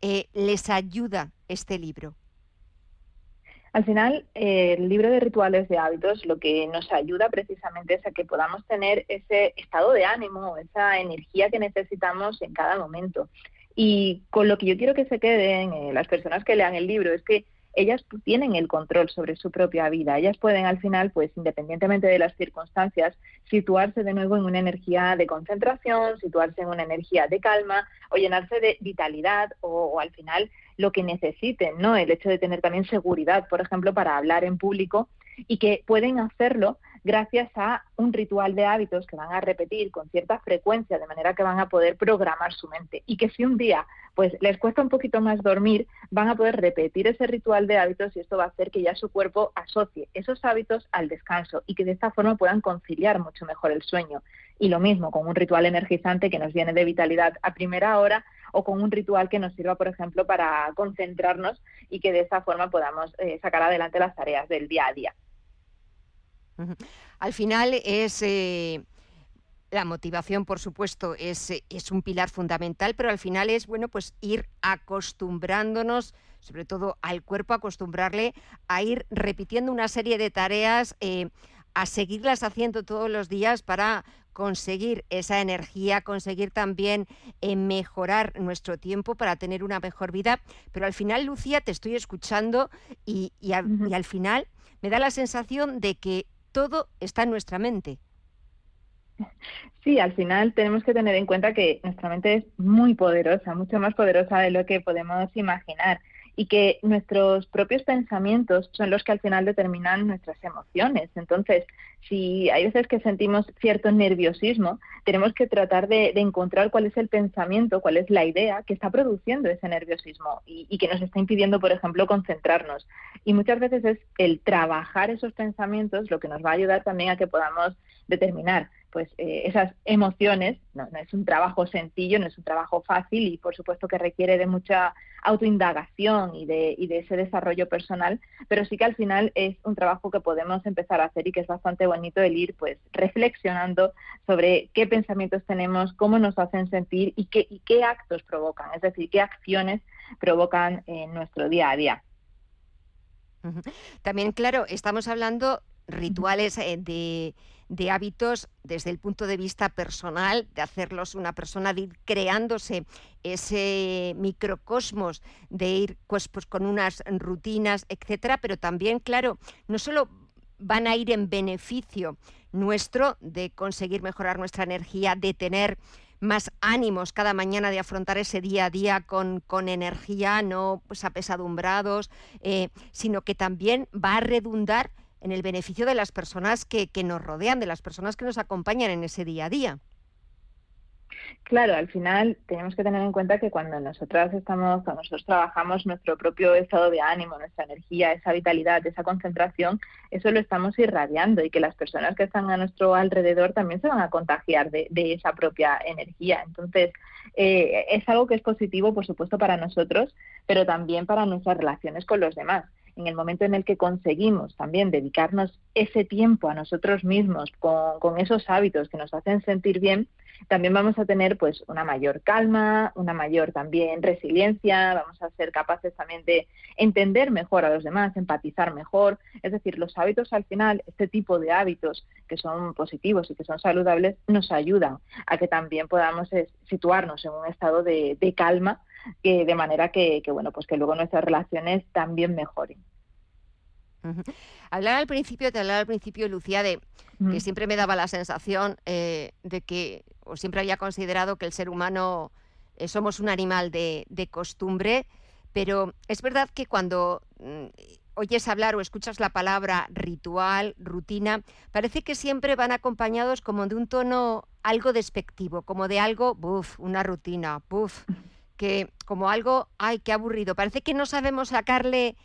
eh, les ayuda este libro? Al final, el libro de rituales de hábitos lo que nos ayuda precisamente es a que podamos tener ese estado de ánimo, esa energía que necesitamos en cada momento. Y con lo que yo quiero que se queden las personas que lean el libro es que ellas tienen el control sobre su propia vida. Ellas pueden al final, pues independientemente de las circunstancias, situarse de nuevo en una energía de concentración, situarse en una energía de calma o llenarse de vitalidad o, al final lo que necesiten, ¿no? El hecho de tener también seguridad, por ejemplo, para hablar en público y que pueden hacerlo gracias a un ritual de hábitos que van a repetir con cierta frecuencia, de manera que van a poder programar su mente. Y que si un día pues les cuesta un poquito más dormir, van a poder repetir ese ritual de hábitos y esto va a hacer que ya su cuerpo asocie esos hábitos al descanso y que de esta forma puedan conciliar mucho mejor el sueño. Y lo mismo con un ritual energizante que nos viene de vitalidad a primera hora o con un ritual que nos sirva, por ejemplo, para concentrarnos y que de esta forma podamos eh, sacar adelante las tareas del día a día. Al final es... Eh, la motivación, por supuesto, es, es, un pilar fundamental, pero al final es bueno pues ir acostumbrándonos, sobre todo al cuerpo, acostumbrarle a ir repitiendo una serie de tareas, eh, a seguirlas haciendo todos los días para conseguir esa energía, conseguir también eh, mejorar nuestro tiempo para tener una mejor vida. Pero al final, Lucía, te estoy escuchando y, y al final me da la sensación de que todo está en nuestra mente. Sí, al final tenemos que tener en cuenta que nuestra mente es muy poderosa, mucho más poderosa de lo que podemos imaginar y que nuestros propios pensamientos son los que al final determinan nuestras emociones. Entonces, si hay veces que sentimos cierto nerviosismo, tenemos que tratar de, encontrar cuál es el pensamiento, cuál es la idea que está produciendo ese nerviosismo y, y, que nos está impidiendo, por ejemplo, concentrarnos. Y muchas veces es el trabajar esos pensamientos lo que nos va a ayudar también a que podamos determinar pues eh, esas emociones. No, es un trabajo sencillo, no es un trabajo fácil y por supuesto que requiere de mucha autoindagación y de, y de ese desarrollo personal, pero sí que al final es un trabajo que podemos empezar a hacer y que es bastante bonito el ir pues reflexionando sobre qué pensamientos tenemos, cómo nos hacen sentir y qué, y qué actos provocan, es decir, qué acciones provocan en nuestro día a día. También, claro, estamos hablando rituales eh, de de hábitos desde el punto de vista personal, de hacerlos una persona, de ir creándose ese microcosmos, de ir pues, pues con unas rutinas, etcétera, pero también, claro, no solo van a ir en beneficio nuestro de conseguir mejorar nuestra energía, de tener más ánimos cada mañana de afrontar ese día a día con, con energía, no pues apesadumbrados, eh, sino que también va a redundar en el beneficio de las personas que, nos rodean, de las personas que nos acompañan en ese día a día. Claro, al final tenemos que tener en cuenta que cuando nosotras estamos, cuando nosotros trabajamos nuestro propio estado de ánimo, nuestra energía, esa vitalidad, esa concentración, eso lo estamos irradiando y que las personas que están a nuestro alrededor también se van a contagiar de, esa propia energía. Entonces, eh, es algo que es positivo, por supuesto, para nosotros, pero también para nuestras relaciones con los demás en el momento en el que conseguimos también dedicarnos ese tiempo a nosotros mismos con, esos hábitos que nos hacen sentir bien, también vamos a tener pues una mayor calma, una mayor también resiliencia, vamos a ser capaces también de entender mejor a los demás, empatizar mejor. Es decir, los hábitos al final, este tipo de hábitos que son positivos y que son saludables, nos ayudan a que también podamos situarnos en un estado de calma que de manera que, bueno, pues que luego nuestras relaciones también mejoren. Hablar al principio, te hablaba al principio, Lucía, de que siempre me daba la sensación eh, de que, o siempre había considerado que el ser humano eh, somos un animal de, costumbre, pero es verdad que cuando mm, oyes hablar o escuchas la palabra ritual, rutina, parece que siempre van acompañados como de un tono algo despectivo, como de algo, buf, una rutina, buf que como algo, ay, qué aburrido, parece que no sabemos sacarle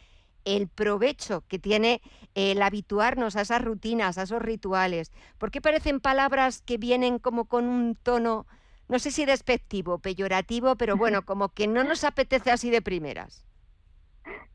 el provecho que tiene el habituarnos a esas rutinas, a esos rituales. ¿Por qué parecen palabras que vienen como con un tono, no sé si despectivo, peyorativo, pero bueno, como que no nos apetece así de primeras?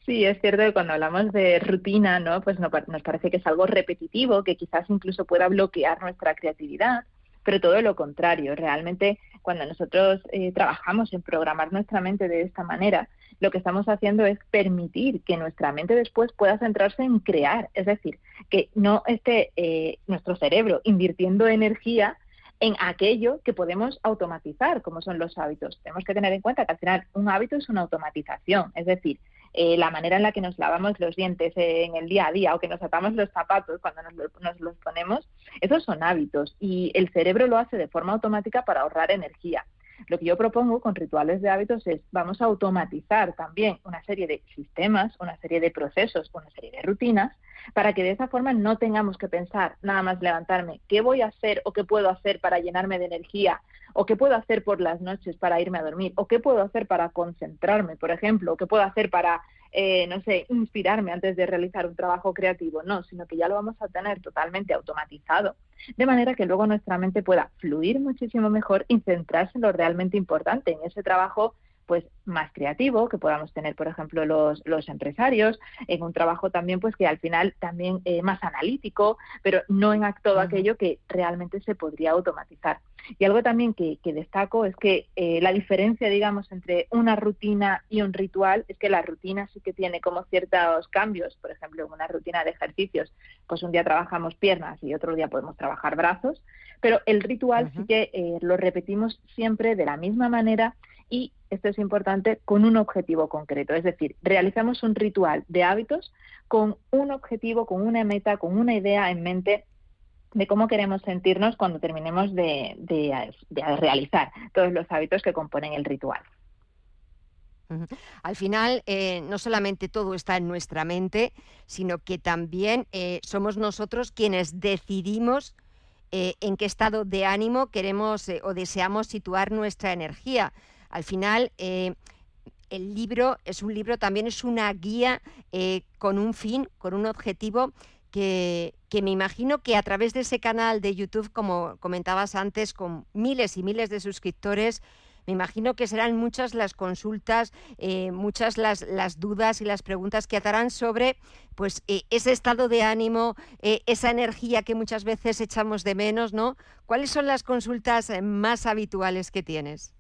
Sí, es cierto que cuando hablamos de rutina, ¿no? Pues nos parece que es algo repetitivo, que quizás incluso pueda bloquear nuestra creatividad pero todo lo contrario. Realmente, cuando nosotros eh, trabajamos en programar nuestra mente de esta manera, lo que estamos haciendo es permitir que nuestra mente después pueda centrarse en crear, es decir, que no esté eh, nuestro cerebro invirtiendo energía en aquello que podemos automatizar, como son los hábitos. Tenemos que tener en cuenta que al final un hábito es una automatización, es decir, eh, la manera en la que nos lavamos los dientes en el día a día o que nos atamos los zapatos cuando nos, nos, los ponemos, esos son hábitos y el cerebro lo hace de forma automática para ahorrar energía. Lo que yo propongo con rituales de hábitos es vamos a automatizar también una serie de sistemas, una serie de procesos, una serie de rutinas, para que de esa forma no tengamos que pensar nada más levantarme, ¿qué voy a hacer o qué puedo hacer para llenarme de energía o qué puedo hacer por las noches para irme a dormir, o qué puedo hacer para concentrarme, por ejemplo, o qué puedo hacer para, eh, no sé, inspirarme antes de realizar un trabajo creativo, no, sino que ya lo vamos a tener totalmente automatizado, de manera que luego nuestra mente pueda fluir muchísimo mejor y centrarse en lo realmente importante, en ese trabajo pues más creativo que podamos tener por ejemplo los, los empresarios en un trabajo también pues que al final también eh, más analítico pero no en todo aquello que realmente se podría automatizar. Y algo también que, destaco es que eh, la diferencia digamos entre una rutina y un ritual es que la rutina sí que tiene como ciertos cambios. Por ejemplo en una rutina de ejercicios pues un día trabajamos piernas y otro día podemos trabajar brazos pero el ritual sí que eh, lo repetimos siempre de la misma manera y esto es importante, con un objetivo concreto. Es decir, realizamos un ritual de hábitos con un objetivo, con una meta, con una idea en mente de cómo queremos sentirnos cuando terminemos de, realizar todos los hábitos que componen el ritual. Al final, eh, no solamente todo está en nuestra mente, sino que también eh, somos nosotros quienes decidimos eh, en qué estado de ánimo queremos o deseamos situar nuestra energía. Al final, eh, el libro es un libro, también es una guía eh, con un fin, con un objetivo que, que me imagino que a través de ese canal de YouTube, como comentabas antes, con miles y miles de suscriptores, me imagino que serán muchas las consultas, eh, muchas las, las, dudas y las preguntas que atarán sobre pues, ese estado de ánimo, esa energía que muchas veces echamos de menos, ¿no? ¿Cuáles son las consultas más habituales que tienes?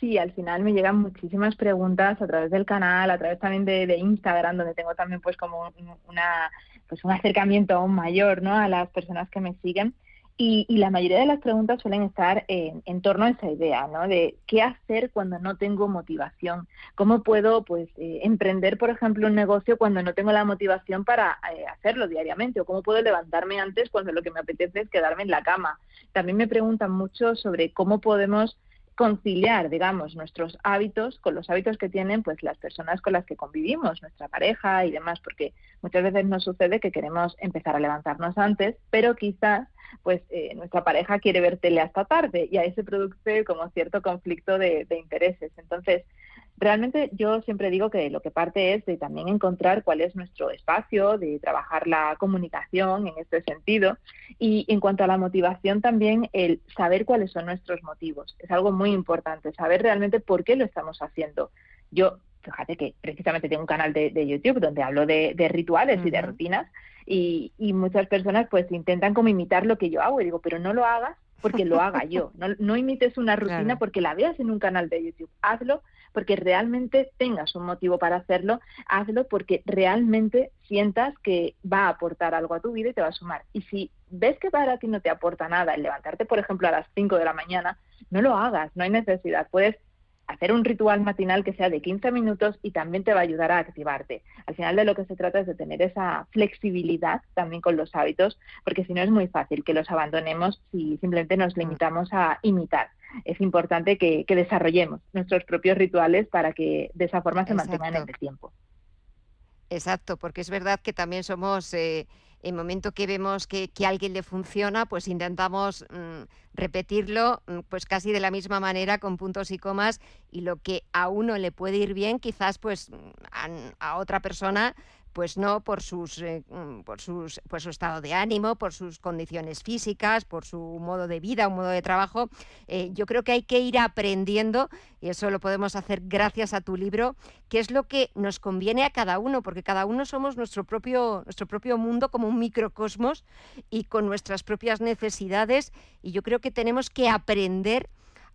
Sí, al final me llegan muchísimas preguntas a través del canal, a través también de, de Instagram, donde tengo también pues como una pues un acercamiento aún mayor ¿no? a las personas que me siguen. Y, la mayoría de las preguntas suelen estar en, torno a esa idea, ¿no? De qué hacer cuando no tengo motivación. ¿Cómo puedo, pues, eh, emprender, por ejemplo, un negocio cuando no tengo la motivación para eh, hacerlo diariamente? ¿O cómo puedo levantarme antes cuando lo que me apetece es quedarme en la cama? También me preguntan mucho sobre cómo podemos conciliar, digamos, nuestros hábitos con los hábitos que tienen pues las personas con las que convivimos, nuestra pareja y demás, porque muchas veces nos sucede que queremos empezar a levantarnos antes, pero quizás pues eh, nuestra pareja quiere ver tele hasta tarde y ahí se produce como cierto conflicto de, de intereses. Entonces, Realmente yo siempre digo que lo que parte es de también encontrar cuál es nuestro espacio, de trabajar la comunicación en este sentido. Y en cuanto a la motivación también, el saber cuáles son nuestros motivos. Es algo muy importante, saber realmente por qué lo estamos haciendo. Yo, fíjate que precisamente tengo un canal de, YouTube donde hablo de, rituales y de rutinas y, y muchas personas pues intentan como imitar lo que yo hago y digo, pero no lo hagas porque lo haga yo. No, no imites una [laughs] rutina porque la veas en un canal de YouTube. Hazlo porque realmente tengas un motivo para hacerlo, hazlo porque realmente sientas que va a aportar algo a tu vida y te va a sumar. Y si ves que para ti no te aporta nada el levantarte, por ejemplo, a las 5 de la mañana, no lo hagas, no hay necesidad. Puedes hacer un ritual matinal que sea de 15 minutos y también te va a ayudar a activarte. Al final de lo que se trata es de tener esa flexibilidad también con los hábitos, porque si no es muy fácil que los abandonemos si simplemente nos limitamos a imitar es importante que, desarrollemos nuestros propios rituales para que de esa forma se mantengan en el tiempo. Exacto, porque es verdad que también somos, eh, en el momento que vemos que, a alguien le funciona, pues intentamos mm, repetirlo mm, pues casi de la misma manera con puntos y comas y lo que a uno le puede ir bien, quizás pues a otra persona pues no por sus, eh, mm, por sus por su estado de ánimo, por sus condiciones físicas, por su modo de vida, un modo de trabajo. Eh, yo creo que hay que ir aprendiendo, y eso lo podemos hacer gracias a tu libro, qué es lo que nos conviene a cada uno, porque cada uno somos nuestro propio, nuestro propio mundo como un microcosmos y con nuestras propias necesidades, y yo creo que tenemos que aprender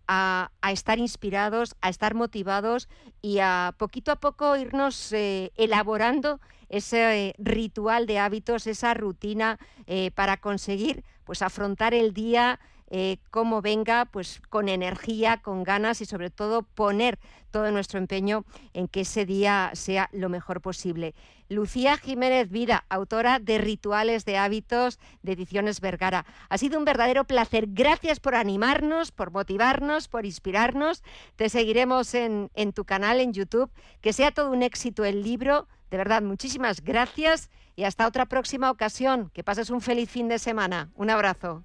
a, estar inspirados, a estar motivados y a poquito a poco irnos eh, elaborando ese ritual de hábitos, esa rutina eh, para conseguir pues afrontar el día eh, como venga, pues con energía, con ganas y sobre todo poner todo nuestro empeño en que ese día sea lo mejor posible. Lucía Jiménez Vida, autora de Rituales de Hábitos de Ediciones Vergara. Ha sido un verdadero placer. Gracias por animarnos, por motivarnos, por inspirarnos. Te seguiremos en, en tu canal en YouTube. Que sea todo un éxito el libro. De verdad, muchísimas gracias y hasta otra próxima ocasión. Que pases un feliz fin de semana. Un abrazo.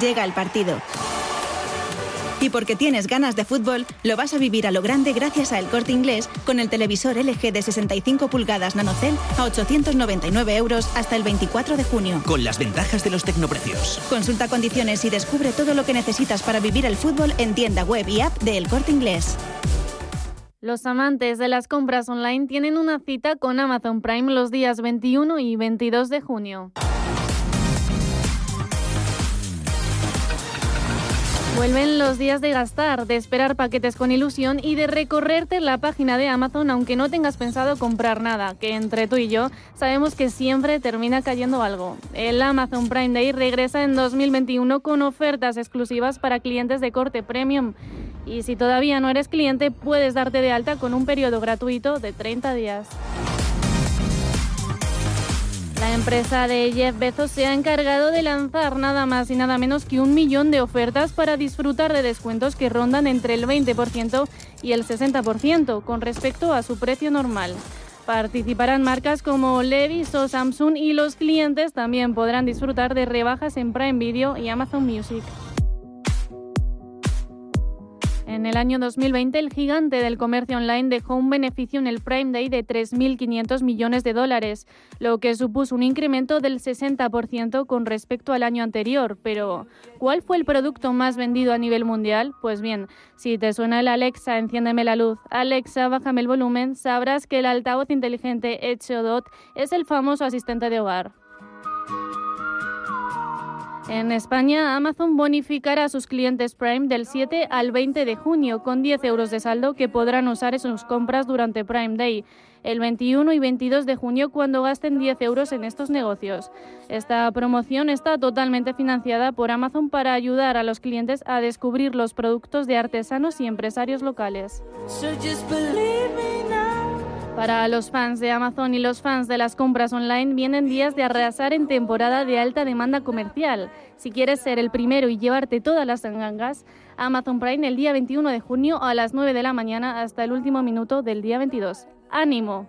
Llega el partido y porque tienes ganas de fútbol, lo vas a vivir a lo grande gracias a El Corte Inglés con el televisor LG de 65 pulgadas NanoCell a 899 euros hasta el 24 de junio. Con las ventajas de los tecnoprecios. Consulta condiciones y descubre todo lo que necesitas para vivir el fútbol en tienda web y app de El Corte Inglés. Los amantes de las compras online tienen una cita con Amazon Prime los días 21 y 22 de junio. Vuelven los días de gastar, de esperar paquetes con ilusión y de recorrerte la página de Amazon aunque no tengas pensado comprar nada, que entre tú y yo sabemos que siempre termina cayendo algo. El Amazon Prime Day regresa en 2021 con ofertas exclusivas para clientes de corte premium. Y si todavía no eres cliente, puedes darte de alta con un periodo gratuito de 30 días. La empresa de Jeff Bezos se ha encargado de lanzar nada más y nada menos que un millón de ofertas para disfrutar de descuentos que rondan entre el 20% y el 60% con respecto a su precio normal. Participarán marcas como Levi's o Samsung y los clientes también podrán disfrutar de rebajas en Prime Video y Amazon Music. En el año 2020, el gigante del comercio online dejó un beneficio en el Prime Day de 3.500 millones de dólares, lo que supuso un incremento del 60% con respecto al año anterior. Pero, ¿cuál fue el producto más vendido a nivel mundial? Pues bien, si te suena el Alexa, enciéndeme la luz, Alexa, bájame el volumen, sabrás que el altavoz inteligente Echo Dot es el famoso asistente de hogar. En España, Amazon bonificará a sus clientes Prime del 7 al 20 de junio con 10 euros de saldo que podrán usar en sus compras durante Prime Day, el 21 y 22 de junio cuando gasten 10 euros en estos negocios. Esta promoción está totalmente financiada por Amazon para ayudar a los clientes a descubrir los productos de artesanos y empresarios locales. Para los fans de Amazon y los fans de las compras online vienen días de arrasar en temporada de alta demanda comercial. Si quieres ser el primero y llevarte todas las gangas, Amazon Prime el día 21 de junio a las 9 de la mañana hasta el último minuto del día 22. ¡Ánimo!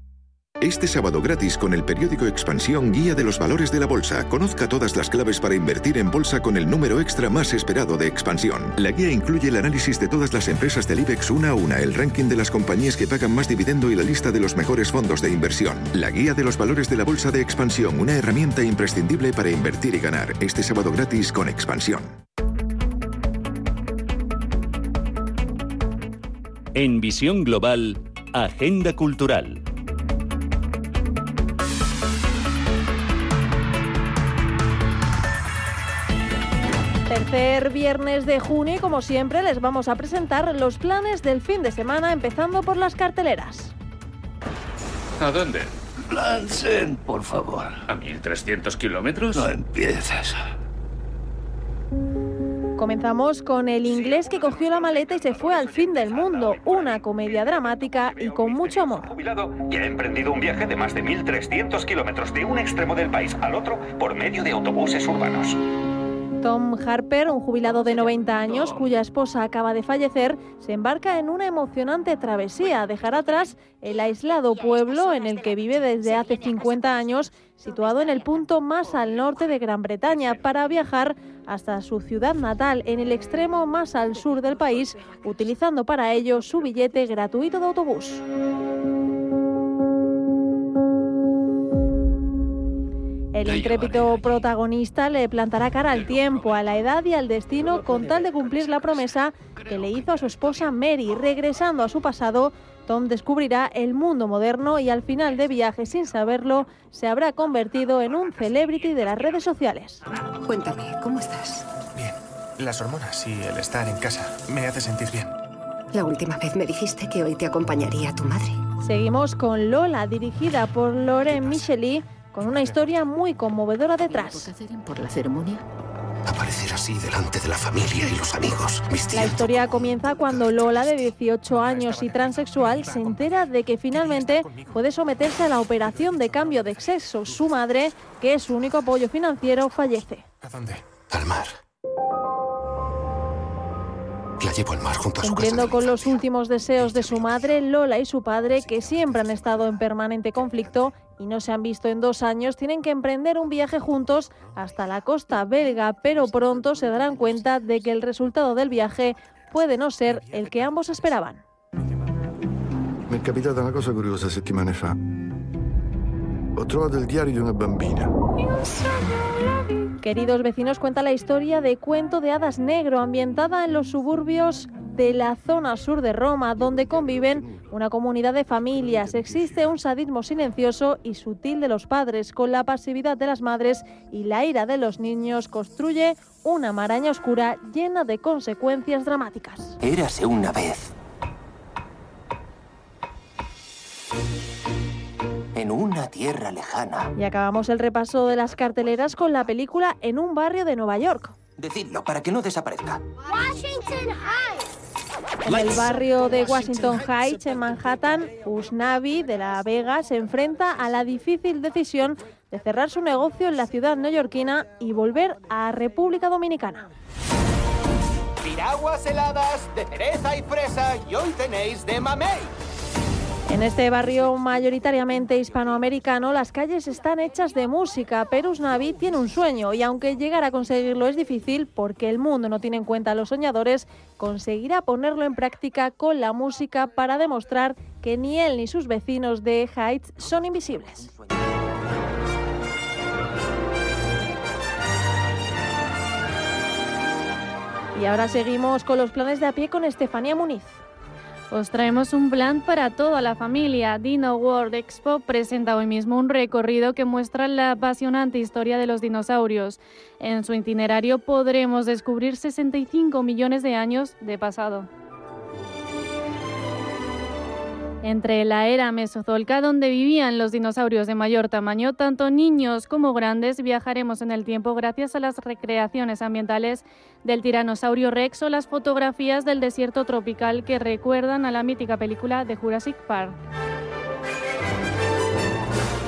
Este sábado gratis con el periódico Expansión Guía de los Valores de la Bolsa. Conozca todas las claves para invertir en bolsa con el número extra más esperado de Expansión. La guía incluye el análisis de todas las empresas del IBEX una a una, el ranking de las compañías que pagan más dividendo y la lista de los mejores fondos de inversión. La Guía de los Valores de la Bolsa de Expansión, una herramienta imprescindible para invertir y ganar. Este sábado gratis con Expansión. En Visión Global, Agenda Cultural. Tercer viernes de junio y como siempre les vamos a presentar los planes del fin de semana empezando por las carteleras. ¿A dónde? Blansen, por favor. ¿A 1300 kilómetros? No empieces. Comenzamos con el inglés que cogió la maleta y se fue al fin del mundo, una comedia dramática y con mucho amor. Jubilado y ha emprendido un viaje de más de 1.300 kilómetros de un extremo del país al otro por medio de autobuses urbanos. Tom Harper, un jubilado de 90 años cuya esposa acaba de fallecer, se embarca en una emocionante travesía. Dejar atrás el aislado pueblo en el que vive desde hace 50 años, situado en el punto más al norte de Gran Bretaña, para viajar hasta su ciudad natal, en el extremo más al sur del país, utilizando para ello su billete gratuito de autobús. El intrépido protagonista le plantará cara al tiempo, a la edad y al destino con tal de cumplir la promesa que le hizo a su esposa Mary. Regresando a su pasado, Tom descubrirá el mundo moderno y al final de viaje, sin saberlo, se habrá convertido en un celebrity de las redes sociales. Cuéntame, ¿cómo estás? Bien. Las hormonas y el estar en casa me hace sentir bien. La última vez me dijiste que hoy te acompañaría tu madre. Seguimos con Lola, dirigida por Loren Micheli con una historia muy conmovedora detrás. por la ceremonia? Aparecer así delante de la familia y los amigos. La historia comienza cuando Lola, de 18 años y transexual, se entera de que finalmente puede someterse a la operación de cambio de sexo. Su madre, que es su único apoyo financiero, fallece. ¿A dónde? Al mar. La llevo al mar junto a su casa. Cumpliendo con los últimos deseos de su madre, Lola y su padre, que siempre han estado en permanente conflicto y no se han visto en dos años, tienen que emprender un viaje juntos hasta la costa belga, pero pronto se darán cuenta de que el resultado del viaje puede no ser el que ambos esperaban. Mi è capitata una cosa curiosa settimane fa. Ho trovato il diario di una bambina. Queridos vecinos, cuenta la historia de Cuento de Hadas Negro, ambientada en los suburbios de la zona sur de Roma, donde conviven una comunidad de familias. Existe un sadismo silencioso y sutil de los padres, con la pasividad de las madres y la ira de los niños, construye una maraña oscura llena de consecuencias dramáticas. Érase una vez. En una tierra lejana. Y acabamos el repaso de las carteleras con la película En un barrio de Nueva York. Decidlo para que no desaparezca. Washington Heights. En el barrio de Washington Heights, en Manhattan, Usnavi de La Vega se enfrenta a la difícil decisión de cerrar su negocio en la ciudad neoyorquina y volver a República Dominicana. Piraguas heladas de cereza y fresa y hoy tenéis de mamey. En este barrio mayoritariamente hispanoamericano, las calles están hechas de música, pero Usnavi tiene un sueño y aunque llegar a conseguirlo es difícil porque el mundo no tiene en cuenta a los soñadores, conseguirá ponerlo en práctica con la música para demostrar que ni él ni sus vecinos de Heights son invisibles. Y ahora seguimos con los planes de a pie con Estefanía Muniz. Os traemos un plan para toda la familia. Dino World Expo presenta hoy mismo un recorrido que muestra la apasionante historia de los dinosaurios. En su itinerario podremos descubrir 65 millones de años de pasado. Entre la era mesozoica, donde vivían los dinosaurios de mayor tamaño, tanto niños como grandes viajaremos en el tiempo gracias a las recreaciones ambientales del tiranosaurio Rex o las fotografías del desierto tropical que recuerdan a la mítica película de Jurassic Park.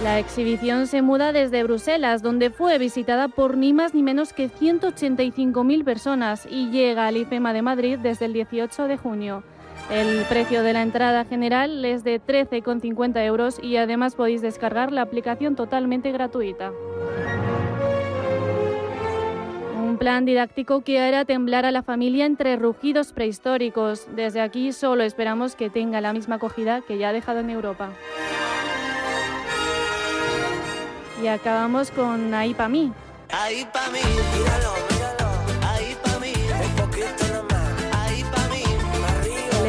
La exhibición se muda desde Bruselas, donde fue visitada por ni más ni menos que 185.000 personas y llega al IFEMA de Madrid desde el 18 de junio. El precio de la entrada general es de 13,50 euros y además podéis descargar la aplicación totalmente gratuita. Un plan didáctico que hará temblar a la familia entre rugidos prehistóricos. Desde aquí solo esperamos que tenga la misma acogida que ya ha dejado en Europa. Y acabamos con Ahí pa' mí. Ahí pa' mí, míralo.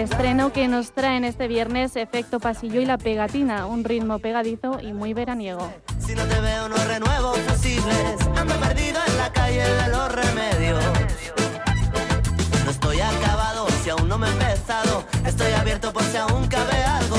Estreno que nos traen este viernes Efecto Pasillo y La Pegatina, un ritmo pegadizo y muy veraniego. Si no te veo, no renuevo fusibles. Ando perdido en la calle de los remedios. No estoy acabado si aún no me he empezado. Estoy abierto por si aún cabe algo.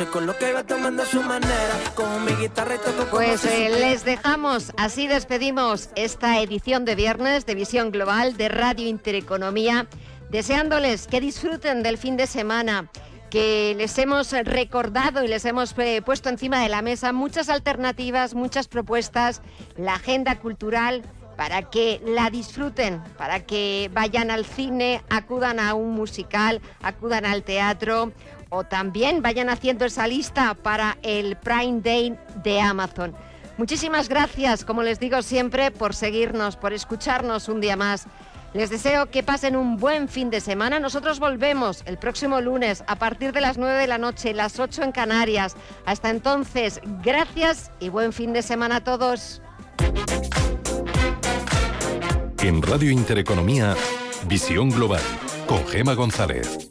Se coloca y va tomando su manera, con mi guitarra y toco Pues eh, les dejamos, así despedimos esta edición de viernes de Visión Global de Radio Intereconomía, deseándoles que disfruten del fin de semana, que les hemos recordado y les hemos eh, puesto encima de la mesa muchas alternativas, muchas propuestas, la agenda cultural para que la disfruten, para que vayan al cine, acudan a un musical, acudan al teatro o también vayan haciendo esa lista para el Prime Day de Amazon. Muchísimas gracias, como les digo siempre, por seguirnos, por escucharnos un día más. Les deseo que pasen un buen fin de semana. Nosotros volvemos el próximo lunes a partir de las 9 de la noche, las 8 en Canarias. Hasta entonces, gracias y buen fin de semana a todos. En Radio Intereconomía, Visión Global, con Gema González.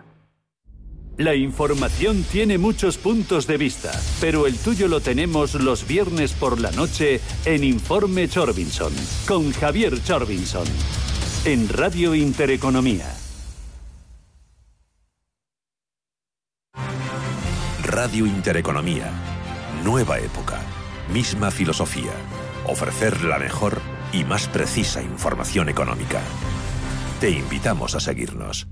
La información tiene muchos puntos de vista, pero el tuyo lo tenemos los viernes por la noche en Informe Chorbinson, con Javier Chorbinson, en Radio Intereconomía. Radio Intereconomía. Nueva época. Misma filosofía. Ofrecer la mejor y más precisa información económica. Te invitamos a seguirnos.